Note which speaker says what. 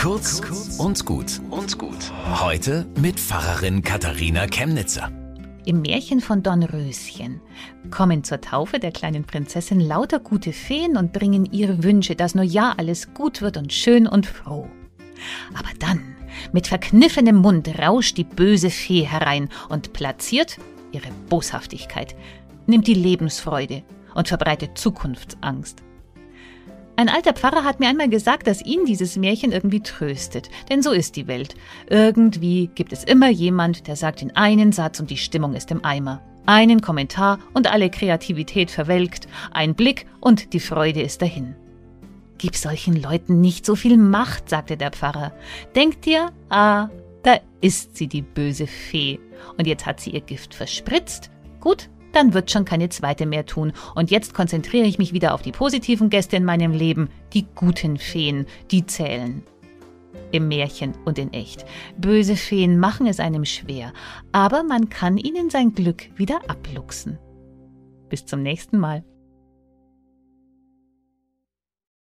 Speaker 1: Kurz und gut und gut. Heute mit Pfarrerin Katharina Chemnitzer.
Speaker 2: Im Märchen von Dornröschen kommen zur Taufe der kleinen Prinzessin lauter gute Feen und bringen ihre Wünsche, dass nur ja alles gut wird und schön und froh. Aber dann, mit verkniffenem Mund, rauscht die böse Fee herein und platziert ihre Boshaftigkeit, nimmt die Lebensfreude und verbreitet Zukunftsangst. Ein alter Pfarrer hat mir einmal gesagt, dass ihn dieses Märchen irgendwie tröstet. Denn so ist die Welt. Irgendwie gibt es immer jemand, der sagt den einen Satz und die Stimmung ist im Eimer. Einen Kommentar und alle Kreativität verwelkt, ein Blick und die Freude ist dahin. Gib solchen Leuten nicht so viel Macht, sagte der Pfarrer. Denk dir, ah, da ist sie, die böse Fee. Und jetzt hat sie ihr Gift verspritzt. Gut, dann wird schon keine zweite mehr tun. Und jetzt konzentriere ich mich wieder auf die positiven Gäste in meinem Leben, die guten Feen, die zählen. Im Märchen und in echt. Böse Feen machen es einem schwer, aber man kann ihnen sein Glück wieder abluchsen. Bis zum nächsten Mal.